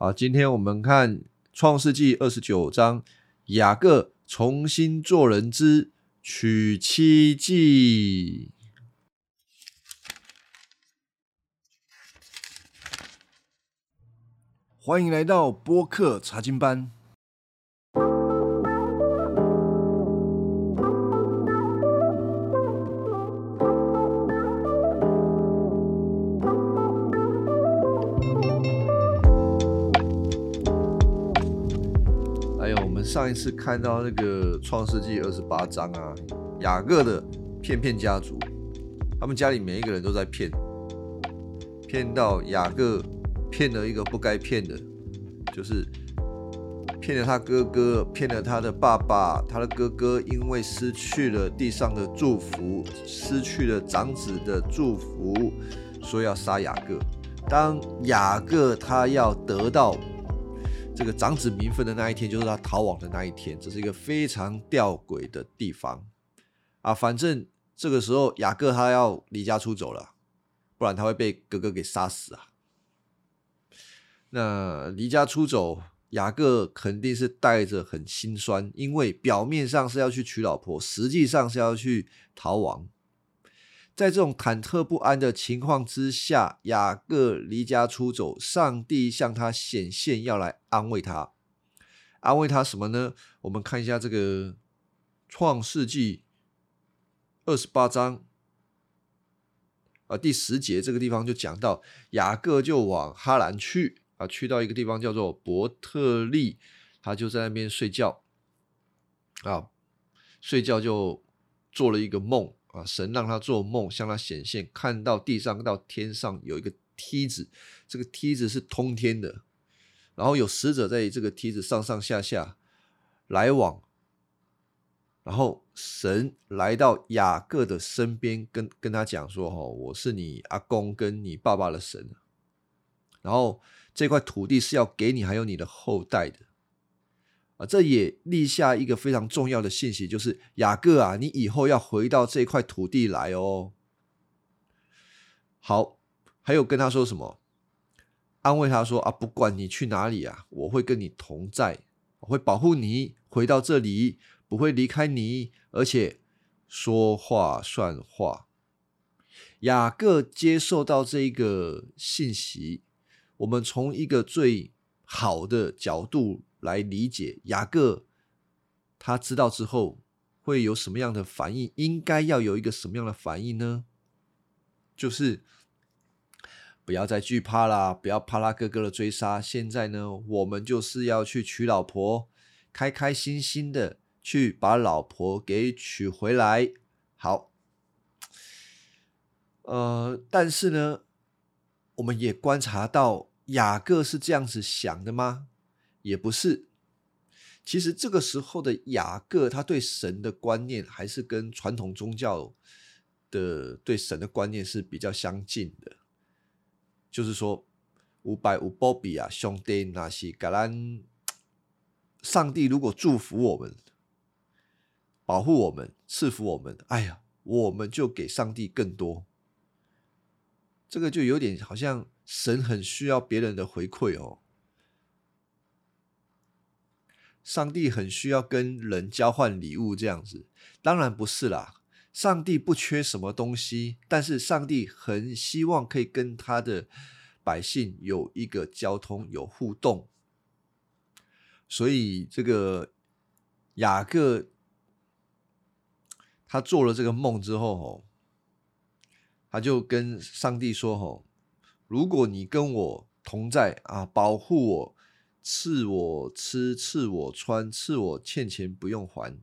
啊，今天我们看创世纪二十九章，雅各重新做人之娶妻记。欢迎来到播客查经班。上一次看到那个创世纪二十八章啊，雅各的骗骗家族，他们家里每一个人都在骗，骗到雅各骗了一个不该骗的，就是骗了他哥哥，骗了他的爸爸，他的哥哥因为失去了地上的祝福，失去了长子的祝福，所以要杀雅各。当雅各他要得到。这个长子名分的那一天，就是他逃亡的那一天，这是一个非常吊诡的地方啊！反正这个时候雅各他要离家出走了，不然他会被哥哥给杀死啊！那离家出走，雅各肯定是带着很心酸，因为表面上是要去娶老婆，实际上是要去逃亡。在这种忐忑不安的情况之下，雅各离家出走，上帝向他显现，要来安慰他。安慰他什么呢？我们看一下这个创世纪二十八章啊第十节这个地方就讲到，雅各就往哈兰去啊，去到一个地方叫做伯特利，他就在那边睡觉啊，睡觉就做了一个梦。啊！神让他做梦，向他显现，看到地上到天上有一个梯子，这个梯子是通天的，然后有使者在这个梯子上上下下来往，然后神来到雅各的身边，跟跟他讲说：“哈，我是你阿公跟你爸爸的神，然后这块土地是要给你还有你的后代的。”啊，这也立下一个非常重要的信息，就是雅各啊，你以后要回到这块土地来哦。好，还有跟他说什么？安慰他说啊，不管你去哪里啊，我会跟你同在，我会保护你回到这里，不会离开你，而且说话算话。雅各接受到这一个信息，我们从一个最好的角度。来理解雅各，他知道之后会有什么样的反应？应该要有一个什么样的反应呢？就是不要再惧怕啦，不要怕他哥哥的追杀。现在呢，我们就是要去娶老婆，开开心心的去把老婆给娶回来。好，呃，但是呢，我们也观察到雅各是这样子想的吗？也不是，其实这个时候的雅各，他对神的观念还是跟传统宗教的对神的观念是比较相近的。就是说，五百五波比啊，兄弟那些格兰，上帝如果祝福我们、保护我们、赐福我们，哎呀，我们就给上帝更多。这个就有点好像神很需要别人的回馈哦。上帝很需要跟人交换礼物，这样子当然不是啦。上帝不缺什么东西，但是上帝很希望可以跟他的百姓有一个交通、有互动。所以这个雅各他做了这个梦之后，吼，他就跟上帝说：“吼，如果你跟我同在啊，保护我。”赐我吃，赐我穿，赐我欠钱不用还，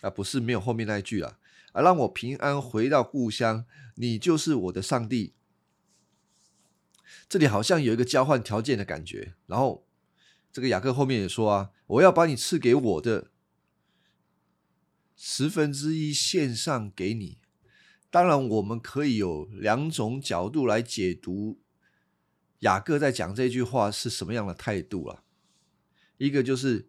啊，不是没有后面那一句啊，啊，让我平安回到故乡，你就是我的上帝。这里好像有一个交换条件的感觉。然后这个雅各后面也说啊，我要把你赐给我的十分之一献上给你。当然，我们可以有两种角度来解读。雅各在讲这句话是什么样的态度啊？一个就是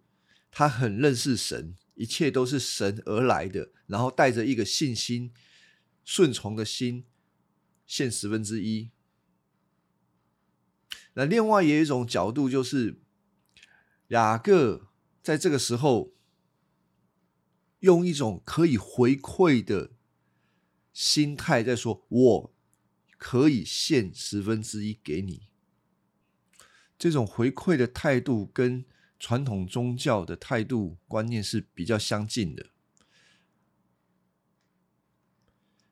他很认识神，一切都是神而来的，然后带着一个信心、顺从的心，献十分之一。那另外也有一种角度，就是雅各在这个时候用一种可以回馈的心态在说：“我可以献十分之一给你。”这种回馈的态度跟传统宗教的态度观念是比较相近的，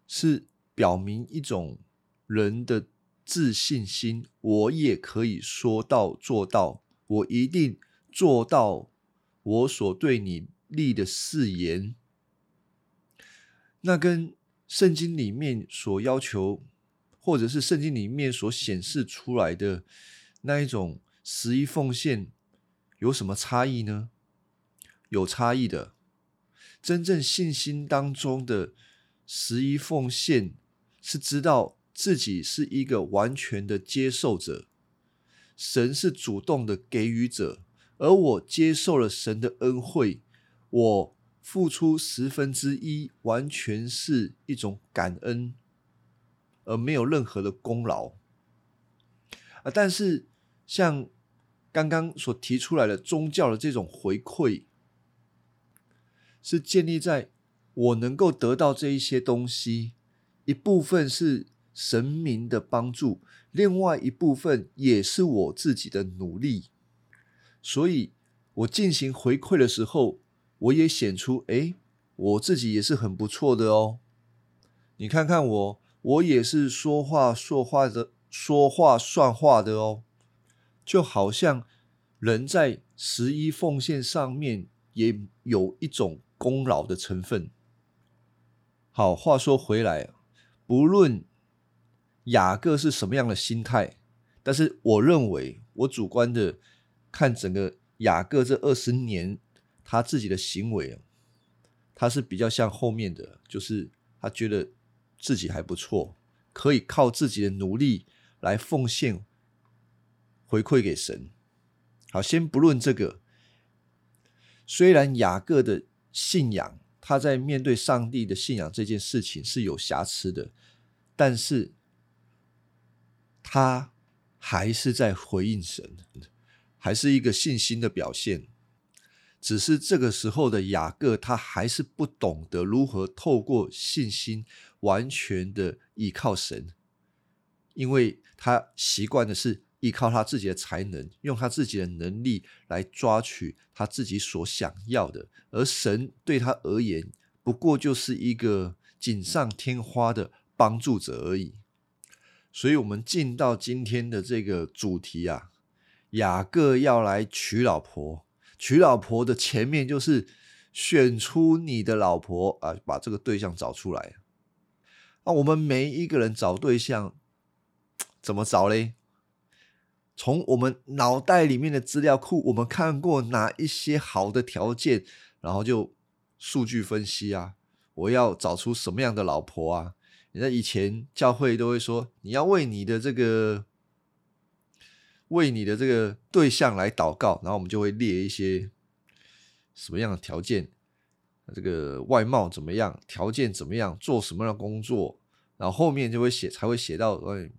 是表明一种人的自信心。我也可以说到做到，我一定做到我所对你立的誓言。那跟圣经里面所要求，或者是圣经里面所显示出来的。那一种十一奉献有什么差异呢？有差异的。真正信心当中的十一奉献，是知道自己是一个完全的接受者，神是主动的给予者，而我接受了神的恩惠，我付出十分之一，完全是一种感恩，而没有任何的功劳啊！但是。像刚刚所提出来的宗教的这种回馈，是建立在我能够得到这一些东西，一部分是神明的帮助，另外一部分也是我自己的努力。所以，我进行回馈的时候，我也显出，哎，我自己也是很不错的哦。你看看我，我也是说话说话的，说话算话的哦。就好像人在十一奉献上面也有一种功劳的成分。好，话说回来，不论雅各是什么样的心态，但是我认为，我主观的看整个雅各这二十年他自己的行为，他是比较像后面的，就是他觉得自己还不错，可以靠自己的努力来奉献。回馈给神。好，先不论这个。虽然雅各的信仰，他在面对上帝的信仰这件事情是有瑕疵的，但是他还是在回应神，还是一个信心的表现。只是这个时候的雅各，他还是不懂得如何透过信心完全的依靠神，因为他习惯的是。依靠他自己的才能，用他自己的能力来抓取他自己所想要的，而神对他而言，不过就是一个锦上添花的帮助者而已。所以，我们进到今天的这个主题啊，雅各要来娶老婆，娶老婆的前面就是选出你的老婆啊，把这个对象找出来。那我们每一个人找对象怎么找嘞？从我们脑袋里面的资料库，我们看过哪一些好的条件，然后就数据分析啊，我要找出什么样的老婆啊？你在以前教会都会说，你要为你的这个为你的这个对象来祷告，然后我们就会列一些什么样的条件，这个外貌怎么样，条件怎么样，做什么样的工作，然后后面就会写，才会写到哎。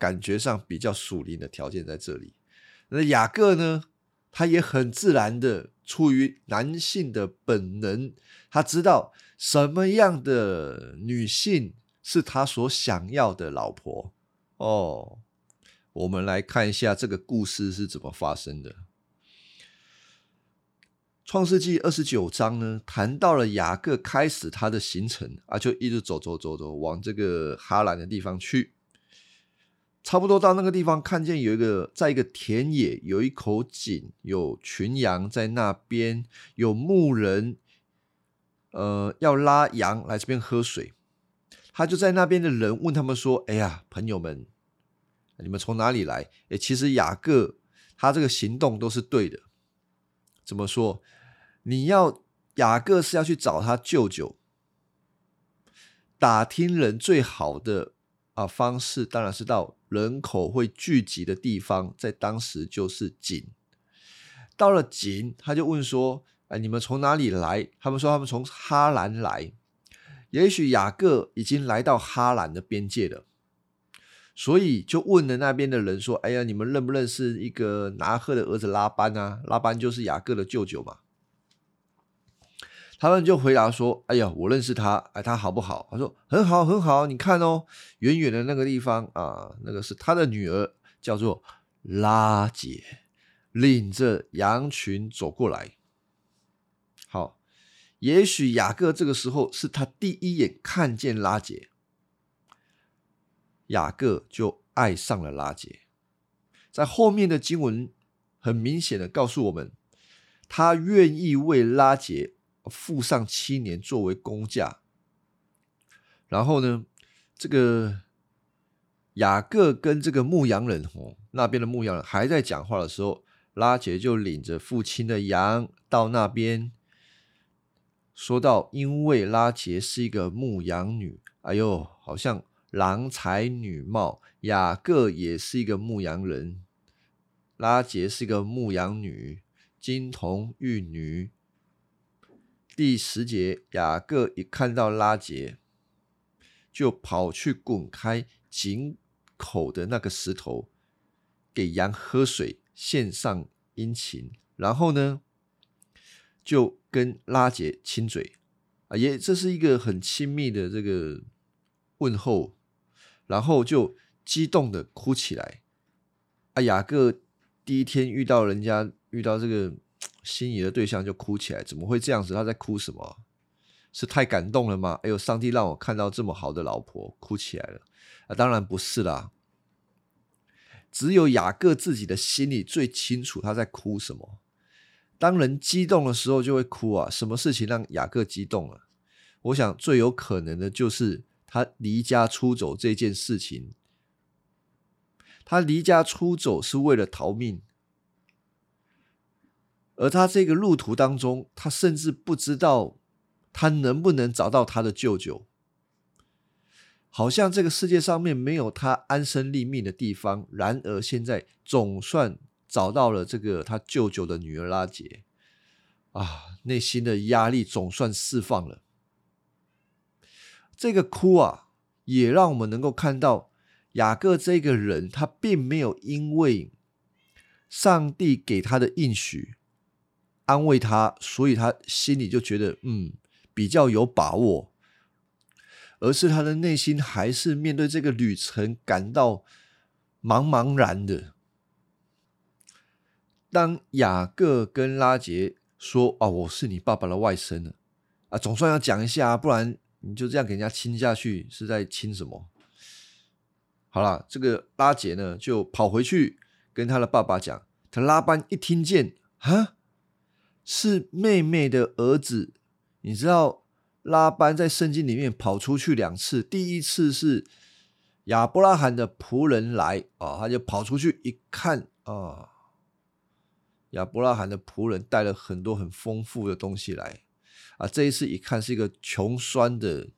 感觉上比较属灵的条件在这里，那雅各呢？他也很自然的出于男性的本能，他知道什么样的女性是他所想要的老婆。哦，我们来看一下这个故事是怎么发生的。创世纪二十九章呢，谈到了雅各开始他的行程啊，就一直走走走走往这个哈兰的地方去。差不多到那个地方，看见有一个，在一个田野，有一口井，有群羊在那边，有牧人，呃，要拉羊来这边喝水。他就在那边的人问他们说：“哎呀，朋友们，你们从哪里来？”哎，其实雅各他这个行动都是对的。怎么说？你要雅各是要去找他舅舅，打听人最好的啊方式，当然是到。人口会聚集的地方，在当时就是井。到了井，他就问说：“哎，你们从哪里来？”他们说：“他们从哈兰来。”也许雅各已经来到哈兰的边界了，所以就问了那边的人说：“哎呀，你们认不认识一个拿赫的儿子拉班啊？拉班就是雅各的舅舅嘛。”他们就回答说：“哎呀，我认识他，哎，他好不好？”他说：“很好，很好。你看哦，远远的那个地方啊，那个是他的女儿，叫做拉姐，领着羊群走过来。好，也许雅各这个时候是他第一眼看见拉姐，雅各就爱上了拉姐。在后面的经文很明显的告诉我们，他愿意为拉姐。”付上七年作为工价，然后呢，这个雅各跟这个牧羊人哦，那边的牧羊人还在讲话的时候，拉杰就领着父亲的羊到那边，说到：因为拉杰是一个牧羊女，哎呦，好像郎才女貌；雅各也是一个牧羊人，拉杰是一个牧羊女，金童玉女。第十节，雅各一看到拉杰，就跑去滚开井口的那个石头，给羊喝水，献上殷勤。然后呢，就跟拉杰亲嘴啊，也这是一个很亲密的这个问候。然后就激动的哭起来。啊，雅各第一天遇到人家，遇到这个。心仪的对象就哭起来，怎么会这样子？他在哭什么？是太感动了吗？哎呦，上帝让我看到这么好的老婆，哭起来了啊！当然不是啦，只有雅各自己的心里最清楚他在哭什么。当人激动的时候就会哭啊！什么事情让雅各激动了？我想最有可能的就是他离家出走这件事情。他离家出走是为了逃命。而他这个路途当中，他甚至不知道他能不能找到他的舅舅，好像这个世界上面没有他安身立命的地方。然而现在总算找到了这个他舅舅的女儿拉杰，啊，内心的压力总算释放了。这个哭啊，也让我们能够看到雅各这个人，他并没有因为上帝给他的应许。安慰他，所以他心里就觉得嗯比较有把握，而是他的内心还是面对这个旅程感到茫茫然的。当雅各跟拉杰说：“啊，我是你爸爸的外甥了啊，总算要讲一下，不然你就这样给人家亲下去，是在亲什么？”好了，这个拉杰呢就跑回去跟他的爸爸讲，他拉班一听见啊。是妹妹的儿子，你知道拉班在圣经里面跑出去两次，第一次是亚伯拉罕的仆人来啊，他就跑出去一看啊，亚伯拉罕的仆人带了很多很丰富的东西来啊，这一次一看是一个穷酸的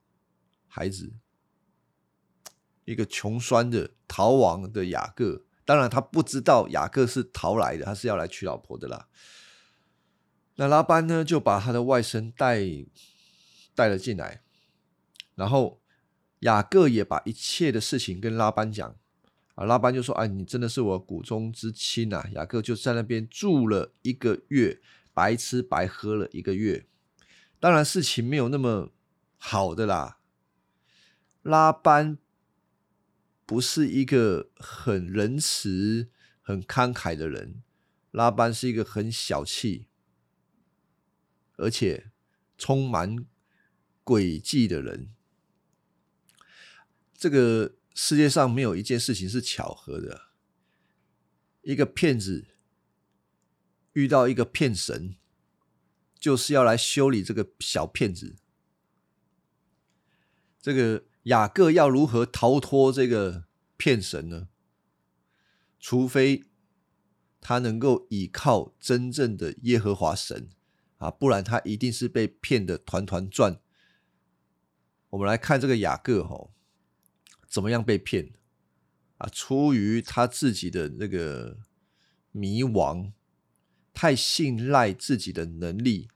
孩子，一个穷酸的逃亡的雅各，当然他不知道雅各是逃来的，他是要来娶老婆的啦。那拉班呢，就把他的外甥带带了进来，然后雅各也把一切的事情跟拉班讲啊。拉班就说：“哎，你真的是我骨中之亲啊！”雅各就在那边住了一个月，白吃白喝了一个月。当然事情没有那么好的啦。拉班不是一个很仁慈、很慷慨的人，拉班是一个很小气。而且充满诡计的人，这个世界上没有一件事情是巧合的。一个骗子遇到一个骗神，就是要来修理这个小骗子。这个雅各要如何逃脱这个骗神呢？除非他能够依靠真正的耶和华神。啊，不然他一定是被骗的团团转。我们来看这个雅各吼，怎么样被骗啊？出于他自己的那个迷惘，太信赖自己的能力。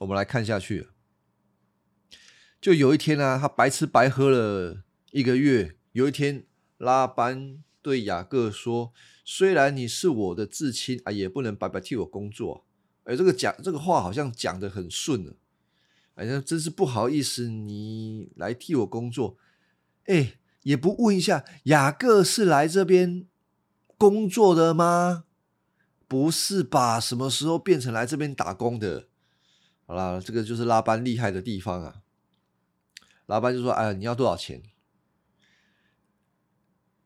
我们来看下去，就有一天呢，他白吃白喝了一个月，有一天，拉班对雅各说：“虽然你是我的至亲啊，也不能白白替我工作。”哎，这个讲这个话好像讲的很顺了。哎呀，真是不好意思，你来替我工作，哎，也不问一下雅各是来这边工作的吗？不是吧？什么时候变成来这边打工的？好啦，这个就是拉班厉害的地方啊。拉班就说：“哎，你要多少钱？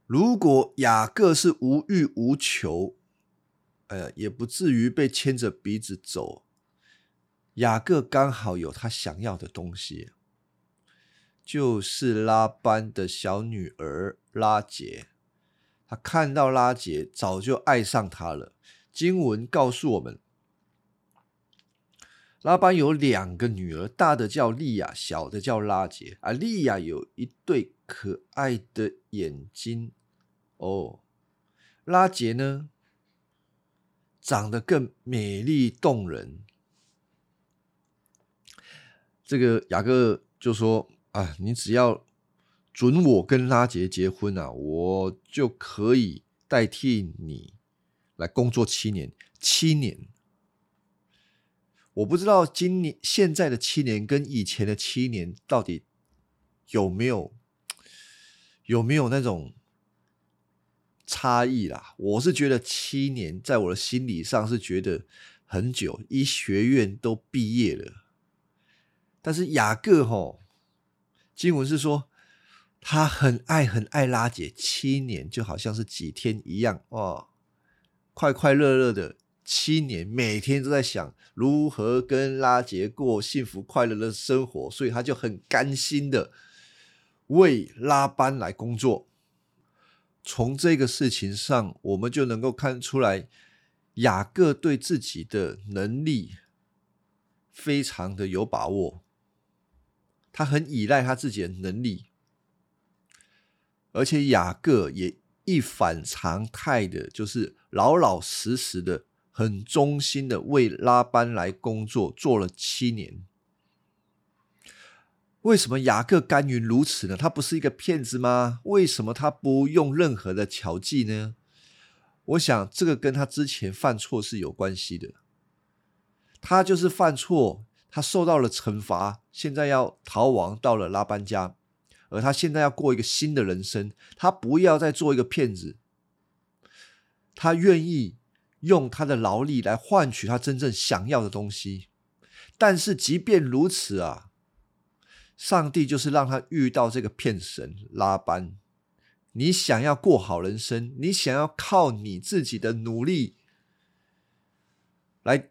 如果雅各是无欲无求，呃，也不至于被牵着鼻子走。雅各刚好有他想要的东西，就是拉班的小女儿拉杰。他看到拉杰，早就爱上她了。”经文告诉我们，拉班有两个女儿，大的叫利亚，小的叫拉杰。啊，利亚有一对可爱的眼睛，哦，拉杰呢，长得更美丽动人。这个雅各就说：“啊，你只要准我跟拉杰结婚啊，我就可以代替你。”来工作七年，七年，我不知道今年现在的七年跟以前的七年到底有没有有没有那种差异啦？我是觉得七年在我的心理上是觉得很久，医学院都毕业了，但是雅各吼经文是说他很爱很爱拉姐，七年就好像是几天一样哦。快快乐乐的七年，每天都在想如何跟拉杰过幸福快乐的生活，所以他就很甘心的为拉班来工作。从这个事情上，我们就能够看出来，雅各对自己的能力非常的有把握，他很依赖他自己的能力，而且雅各也。一反常态的，就是老老实实的、很忠心的为拉班来工作，做了七年。为什么雅各甘云如此呢？他不是一个骗子吗？为什么他不用任何的巧计呢？我想这个跟他之前犯错是有关系的。他就是犯错，他受到了惩罚，现在要逃亡到了拉班家。而他现在要过一个新的人生，他不要再做一个骗子，他愿意用他的劳力来换取他真正想要的东西。但是即便如此啊，上帝就是让他遇到这个骗神拉班。你想要过好人生，你想要靠你自己的努力来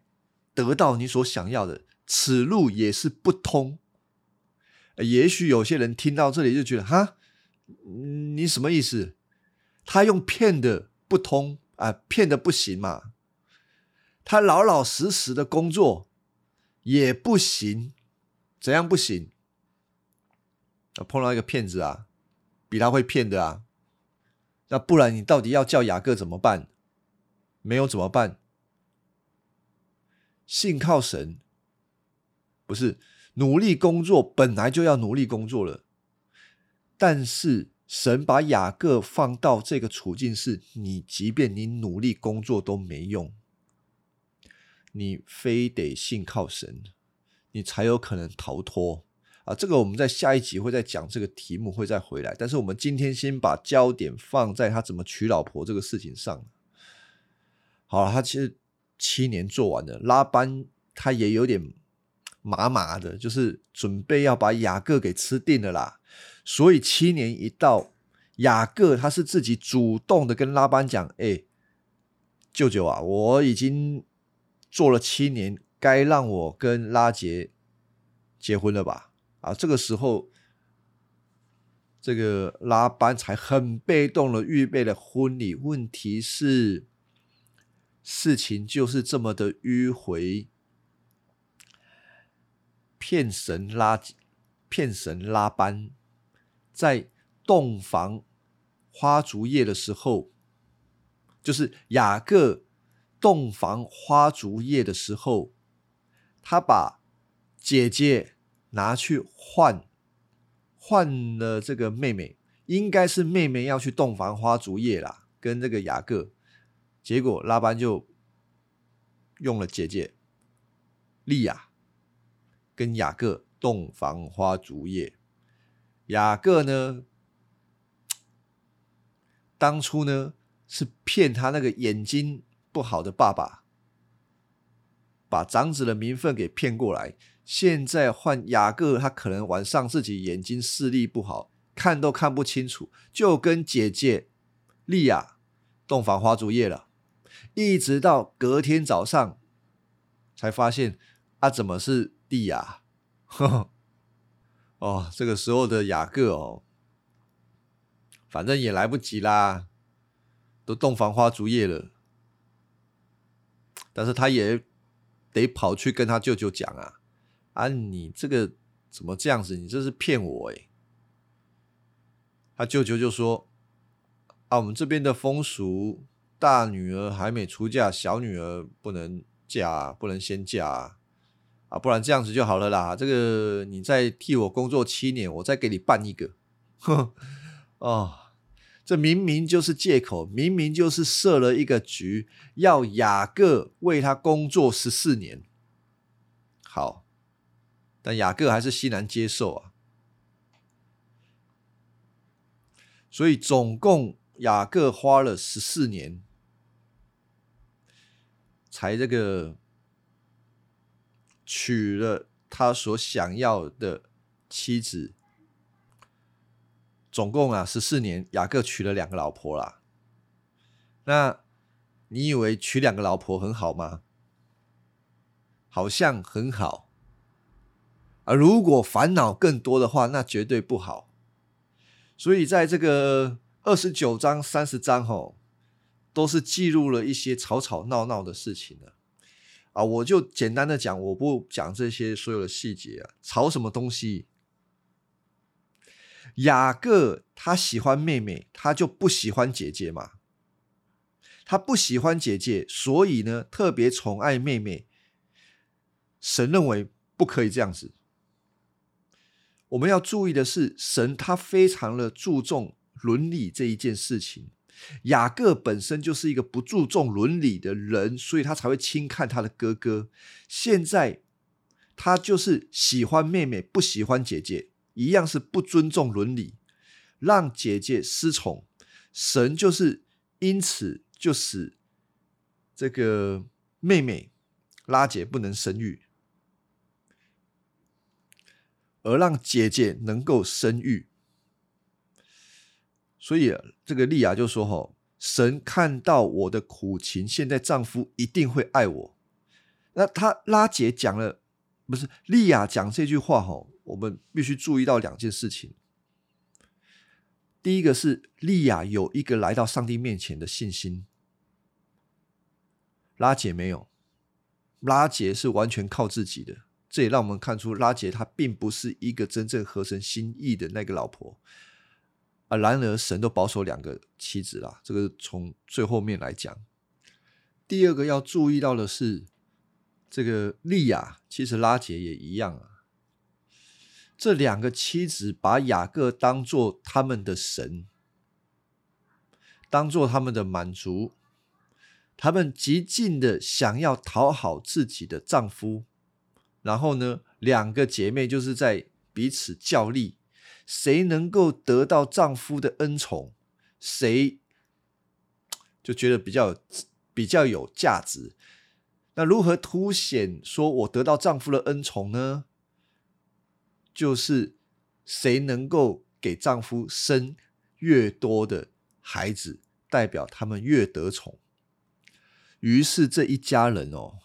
得到你所想要的，此路也是不通。也许有些人听到这里就觉得，哈，你什么意思？他用骗的不通啊，骗的不行嘛。他老老实实的工作也不行，怎样不行？碰到一个骗子啊，比他会骗的啊。那不然你到底要叫雅各怎么办？没有怎么办？信靠神，不是？努力工作本来就要努力工作了，但是神把雅各放到这个处境，是你即便你努力工作都没用，你非得信靠神，你才有可能逃脱啊！这个我们在下一集会再讲这个题目，会再回来。但是我们今天先把焦点放在他怎么娶老婆这个事情上。好了，他其实七年做完了，拉班他也有点。麻麻的，就是准备要把雅各给吃定了啦。所以七年一到，雅各他是自己主动的跟拉班讲：“哎，舅舅啊，我已经做了七年，该让我跟拉杰结婚了吧？”啊，这个时候，这个拉班才很被动的预备了婚礼。问题是，事情就是这么的迂回。骗神拉骗神拉班，在洞房花烛夜的时候，就是雅各洞房花烛夜的时候，他把姐姐拿去换换了这个妹妹，应该是妹妹要去洞房花烛夜啦，跟这个雅各。结果拉班就用了姐姐利亚跟雅各洞房花烛夜。雅各呢，当初呢是骗他那个眼睛不好的爸爸，把长子的名分给骗过来。现在换雅各，他可能晚上自己眼睛视力不好，看都看不清楚，就跟姐姐莉亚洞房花烛夜了。一直到隔天早上，才发现啊，怎么是莉亚？哦，这个时候的雅各哦，反正也来不及啦，都洞房花烛夜了，但是他也得跑去跟他舅舅讲啊，啊，你这个怎么这样子？你这是骗我哎！他舅舅就说啊，我们这边的风俗。大女儿还没出嫁，小女儿不能嫁，不能先嫁啊，不然这样子就好了啦。这个你再替我工作七年，我再给你办一个。哼，哦，这明明就是借口，明明就是设了一个局，要雅各为他工作十四年。好，但雅各还是欣然接受啊。所以总共雅各花了十四年。才这个娶了他所想要的妻子，总共啊十四年，雅各娶了两个老婆啦。那你以为娶两个老婆很好吗？好像很好，而如果烦恼更多的话，那绝对不好。所以在这个二十九章、三十章吼。都是记录了一些吵吵闹闹的事情了啊！我就简单的讲，我不讲这些所有的细节啊。吵什么东西？雅各他喜欢妹妹，他就不喜欢姐姐嘛。他不喜欢姐姐，所以呢，特别宠爱妹妹。神认为不可以这样子。我们要注意的是，神他非常的注重伦理这一件事情。雅各本身就是一个不注重伦理的人，所以他才会轻看他的哥哥。现在他就是喜欢妹妹，不喜欢姐姐，一样是不尊重伦理，让姐姐失宠。神就是因此就使这个妹妹拉姐不能生育，而让姐姐能够生育。所以这个利亚就说：“吼，神看到我的苦情，现在丈夫一定会爱我。”那他拉姐讲了，不是利亚讲这句话，吼，我们必须注意到两件事情。第一个是利亚有一个来到上帝面前的信心，拉姐没有，拉姐是完全靠自己的。这也让我们看出拉姐她并不是一个真正合神心意的那个老婆。啊！然而，神都保守两个妻子啦。这个从最后面来讲，第二个要注意到的是，这个利亚其实拉杰也一样啊。这两个妻子把雅各当做他们的神，当做他们的满足，他们极尽的想要讨好自己的丈夫，然后呢，两个姐妹就是在彼此较力。谁能够得到丈夫的恩宠，谁就觉得比较比较有价值。那如何凸显说我得到丈夫的恩宠呢？就是谁能够给丈夫生越多的孩子，代表他们越得宠。于是这一家人哦，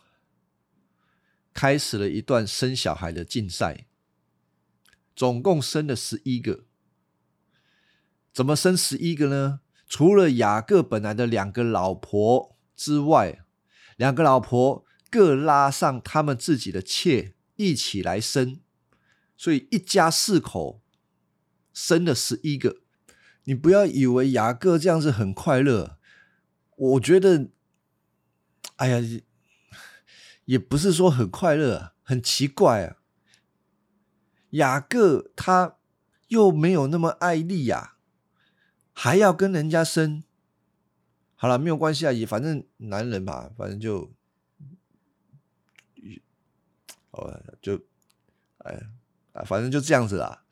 开始了一段生小孩的竞赛。总共生了十一个，怎么生十一个呢？除了雅各本来的两个老婆之外，两个老婆各拉上他们自己的妾一起来生，所以一家四口生了十一个。你不要以为雅各这样子很快乐，我觉得，哎呀，也不是说很快乐，很奇怪啊。雅各他又没有那么爱利亚，还要跟人家生。好了，没有关系啊，也反正男人嘛，反正就，哦，就，哎，啊，反正就这样子啦。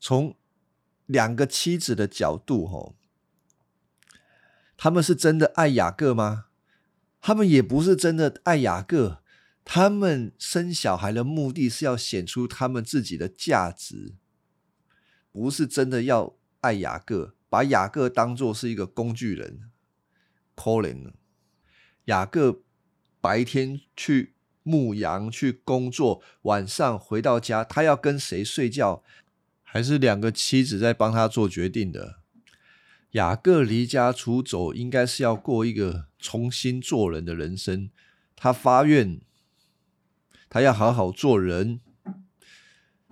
从两个妻子的角度，吼，他们是真的爱雅各吗？他们也不是真的爱雅各，他们生小孩的目的是要显出他们自己的价值，不是真的要爱雅各。把雅各当做是一个工具人，Colin，雅各白天去牧羊去工作，晚上回到家，他要跟谁睡觉？还是两个妻子在帮他做决定的？雅各离家出走，应该是要过一个重新做人的人生。他发愿，他要好好做人，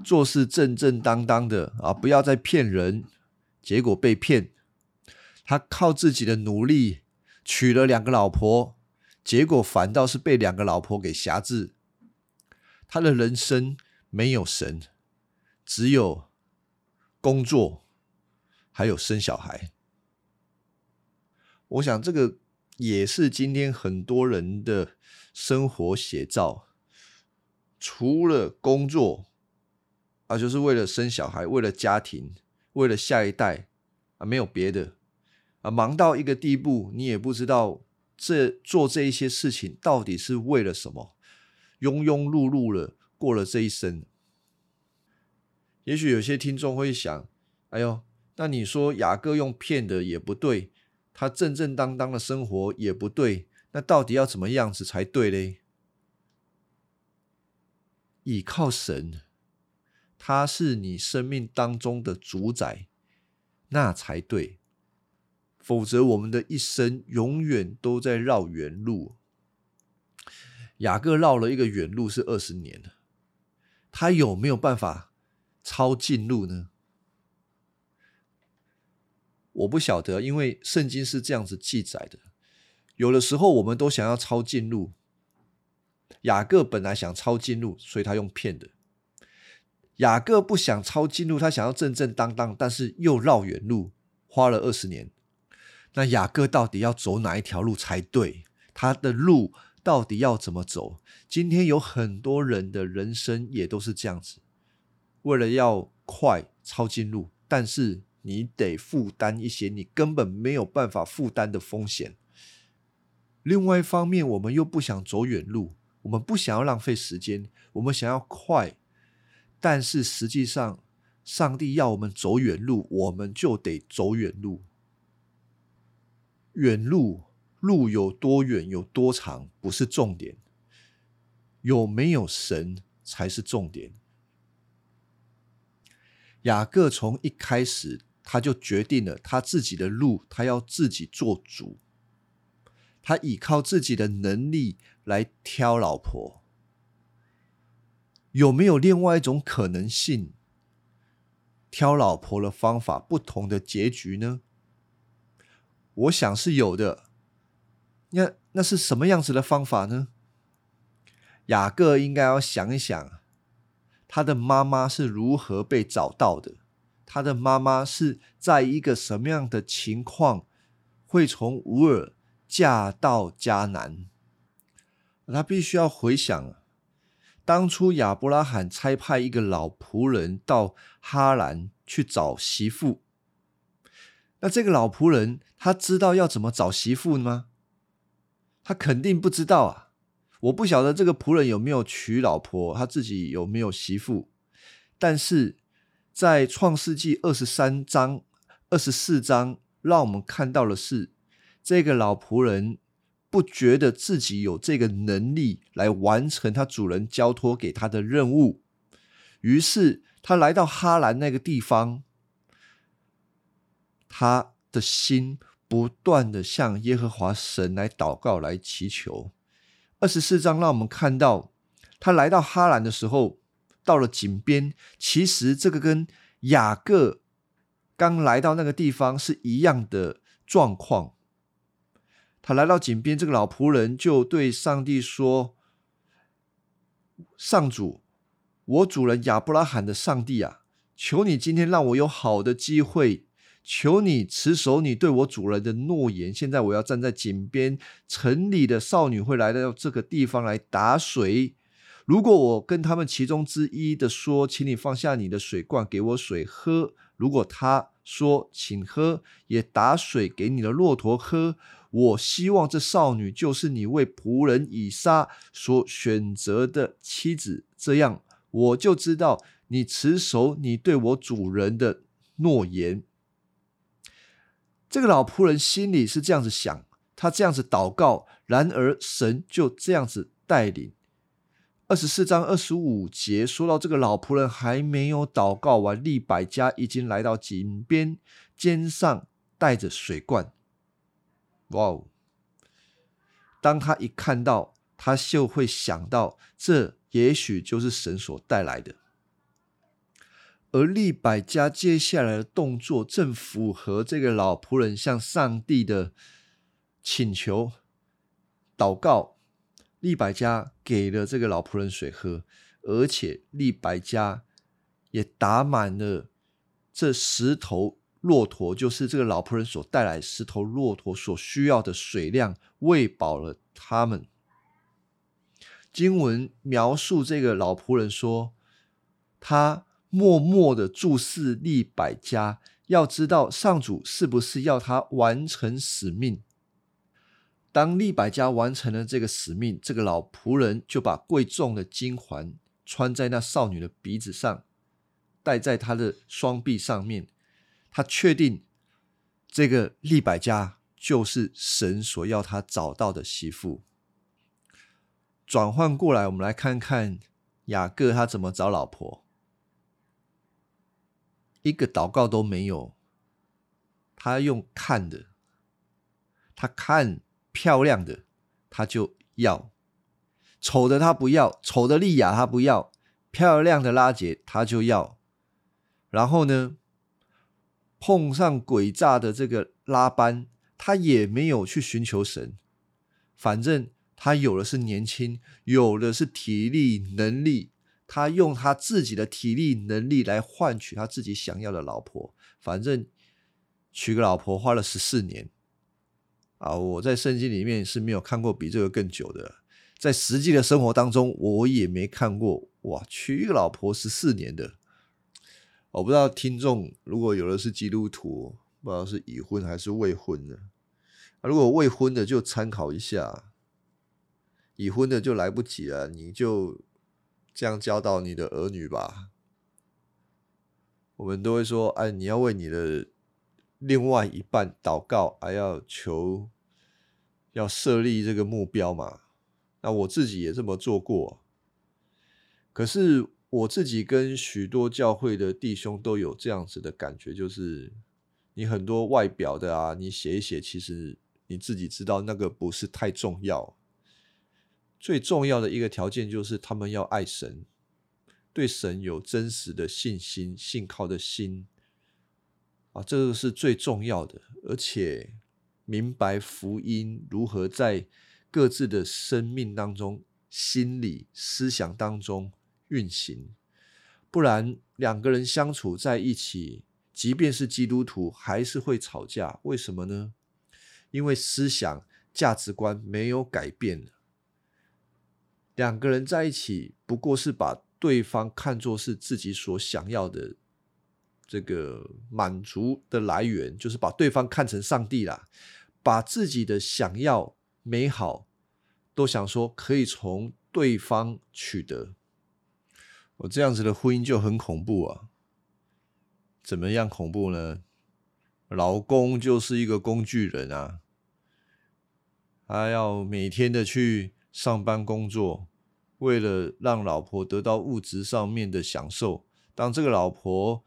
做事正正当当的啊，不要再骗人。结果被骗，他靠自己的努力娶了两个老婆，结果反倒是被两个老婆给辖制。他的人生没有神，只有工作，还有生小孩。我想这个也是今天很多人的生活写照。除了工作，啊，就是为了生小孩，为了家庭。为了下一代啊，没有别的啊，忙到一个地步，你也不知道这做这一些事情到底是为了什么，庸庸碌碌了过了这一生。也许有些听众会想：哎呦，那你说雅各用骗的也不对，他正正当当的生活也不对，那到底要怎么样子才对嘞？倚靠神。他是你生命当中的主宰，那才对。否则，我们的一生永远都在绕远路。雅各绕了一个远路是二十年，他有没有办法抄近路呢？我不晓得，因为圣经是这样子记载的。有的时候，我们都想要抄近路。雅各本来想抄近路，所以他用骗的。雅各不想抄近路，他想要正正当当，但是又绕远路，花了二十年。那雅各到底要走哪一条路才对？他的路到底要怎么走？今天有很多人的人生也都是这样子，为了要快抄近路，但是你得负担一些你根本没有办法负担的风险。另外一方面，我们又不想走远路，我们不想要浪费时间，我们想要快。但是实际上，上帝要我们走远路，我们就得走远路。远路路有多远、有多长不是重点，有没有神才是重点。雅各从一开始他就决定了他自己的路，他要自己做主，他依靠自己的能力来挑老婆。有没有另外一种可能性？挑老婆的方法不同的结局呢？我想是有的。那那是什么样子的方法呢？雅各应该要想一想，他的妈妈是如何被找到的？他的妈妈是在一个什么样的情况会从乌尔嫁到迦南？他必须要回想。当初亚伯拉罕差派一个老仆人到哈兰去找媳妇，那这个老仆人他知道要怎么找媳妇吗？他肯定不知道啊！我不晓得这个仆人有没有娶老婆，他自己有没有媳妇。但是在创世纪二十三章、二十四章，让我们看到的是这个老仆人。不觉得自己有这个能力来完成他主人交托给他的任务，于是他来到哈兰那个地方，他的心不断的向耶和华神来祷告、来祈求。二十四章让我们看到，他来到哈兰的时候，到了井边，其实这个跟雅各刚来到那个地方是一样的状况。他来到井边，这个老仆人就对上帝说：“上主，我主人亚伯拉罕的上帝啊，求你今天让我有好的机会，求你持守你对我主人的诺言。现在我要站在井边，城里的少女会来到这个地方来打水。如果我跟他们其中之一的说，请你放下你的水罐，给我水喝。如果他说，请喝，也打水给你的骆驼喝。我希望这少女就是你为仆人以撒所选择的妻子，这样我就知道。你持守你对我主人的诺言。这个老仆人心里是这样子想，他这样子祷告，然而神就这样子带领。二十四章二十五节说到，这个老仆人还没有祷告完，利百家已经来到井边，肩上带着水罐。哇哦！当他一看到，他就会想到，这也许就是神所带来的。而利百加接下来的动作正符合这个老仆人向上帝的请求祷告。利百加给了这个老仆人水喝，而且利百加也打满了这十头骆驼，就是这个老仆人所带来十头骆驼所需要的水量，喂饱了他们。经文描述这个老仆人说，他。默默的注视利百家，要知道上主是不是要他完成使命。当利百家完成了这个使命，这个老仆人就把贵重的金环穿在那少女的鼻子上，戴在她的双臂上面。他确定这个利百家就是神所要他找到的媳妇。转换过来，我们来看看雅各他怎么找老婆。一个祷告都没有，他用看的，他看漂亮的，他就要；丑的他不要，丑的丽亚他不要，漂亮的拉杰他就要。然后呢，碰上诡诈的这个拉班，他也没有去寻求神，反正他有的是年轻，有的是体力能力。他用他自己的体力能力来换取他自己想要的老婆，反正娶个老婆花了十四年啊！我在圣经里面是没有看过比这个更久的，在实际的生活当中我也没看过哇，娶一个老婆十四年的。我不知道听众如果有的是基督徒，不知道是已婚还是未婚的，如果未婚的就参考一下，已婚的就来不及了，你就。这样教导你的儿女吧。我们都会说：“哎，你要为你的另外一半祷告，还要求，要设立这个目标嘛。”那我自己也这么做过。可是我自己跟许多教会的弟兄都有这样子的感觉，就是你很多外表的啊，你写一写，其实你自己知道那个不是太重要。最重要的一个条件就是他们要爱神，对神有真实的信心、信靠的心啊，这个是最重要的。而且明白福音如何在各自的生命当中、心理思想当中运行，不然两个人相处在一起，即便是基督徒，还是会吵架。为什么呢？因为思想价值观没有改变。两个人在一起，不过是把对方看作是自己所想要的这个满足的来源，就是把对方看成上帝啦，把自己的想要美好都想说可以从对方取得。我这样子的婚姻就很恐怖啊！怎么样恐怖呢？老公就是一个工具人啊，他要每天的去上班工作。为了让老婆得到物质上面的享受，当这个老婆，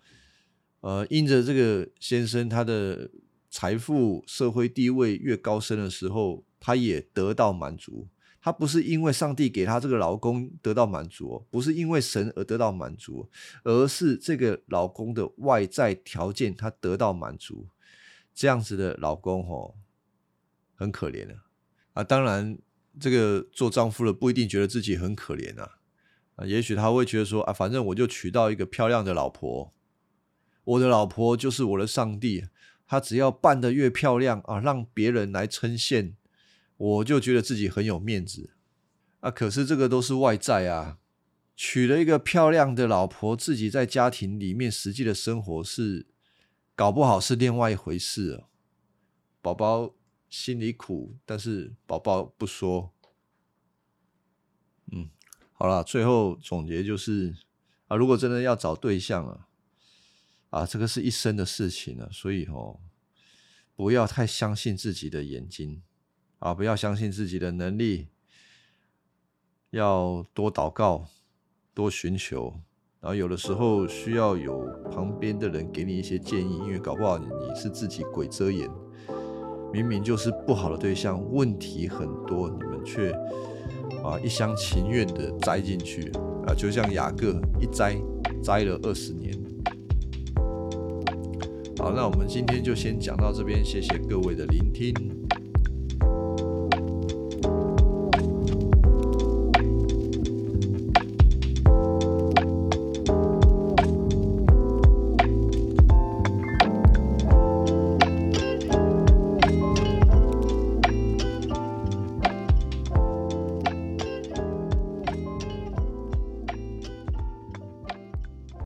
呃，因着这个先生他的财富、社会地位越高升的时候，他也得到满足。他不是因为上帝给他这个老公得到满足，不是因为神而得到满足，而是这个老公的外在条件他得到满足。这样子的老公哦，很可怜的啊，当然。这个做丈夫的不一定觉得自己很可怜啊，啊，也许他会觉得说啊，反正我就娶到一个漂亮的老婆我的老婆就是我的上帝，她只要扮得越漂亮啊，让别人来称羡，我就觉得自己很有面子啊。可是这个都是外在啊，娶了一个漂亮的老婆，自己在家庭里面实际的生活是搞不好是另外一回事哦。宝宝心里苦，但是宝宝不说。嗯，好了，最后总结就是啊，如果真的要找对象啊，啊，这个是一生的事情了，所以哦，不要太相信自己的眼睛啊，不要相信自己的能力，要多祷告，多寻求，然后有的时候需要有旁边的人给你一些建议，因为搞不好你是自己鬼遮眼，明明就是不好的对象，问题很多，你们却。啊，一厢情愿的栽进去啊，就像雅各一栽栽了二十年。好，那我们今天就先讲到这边，谢谢各位的聆听。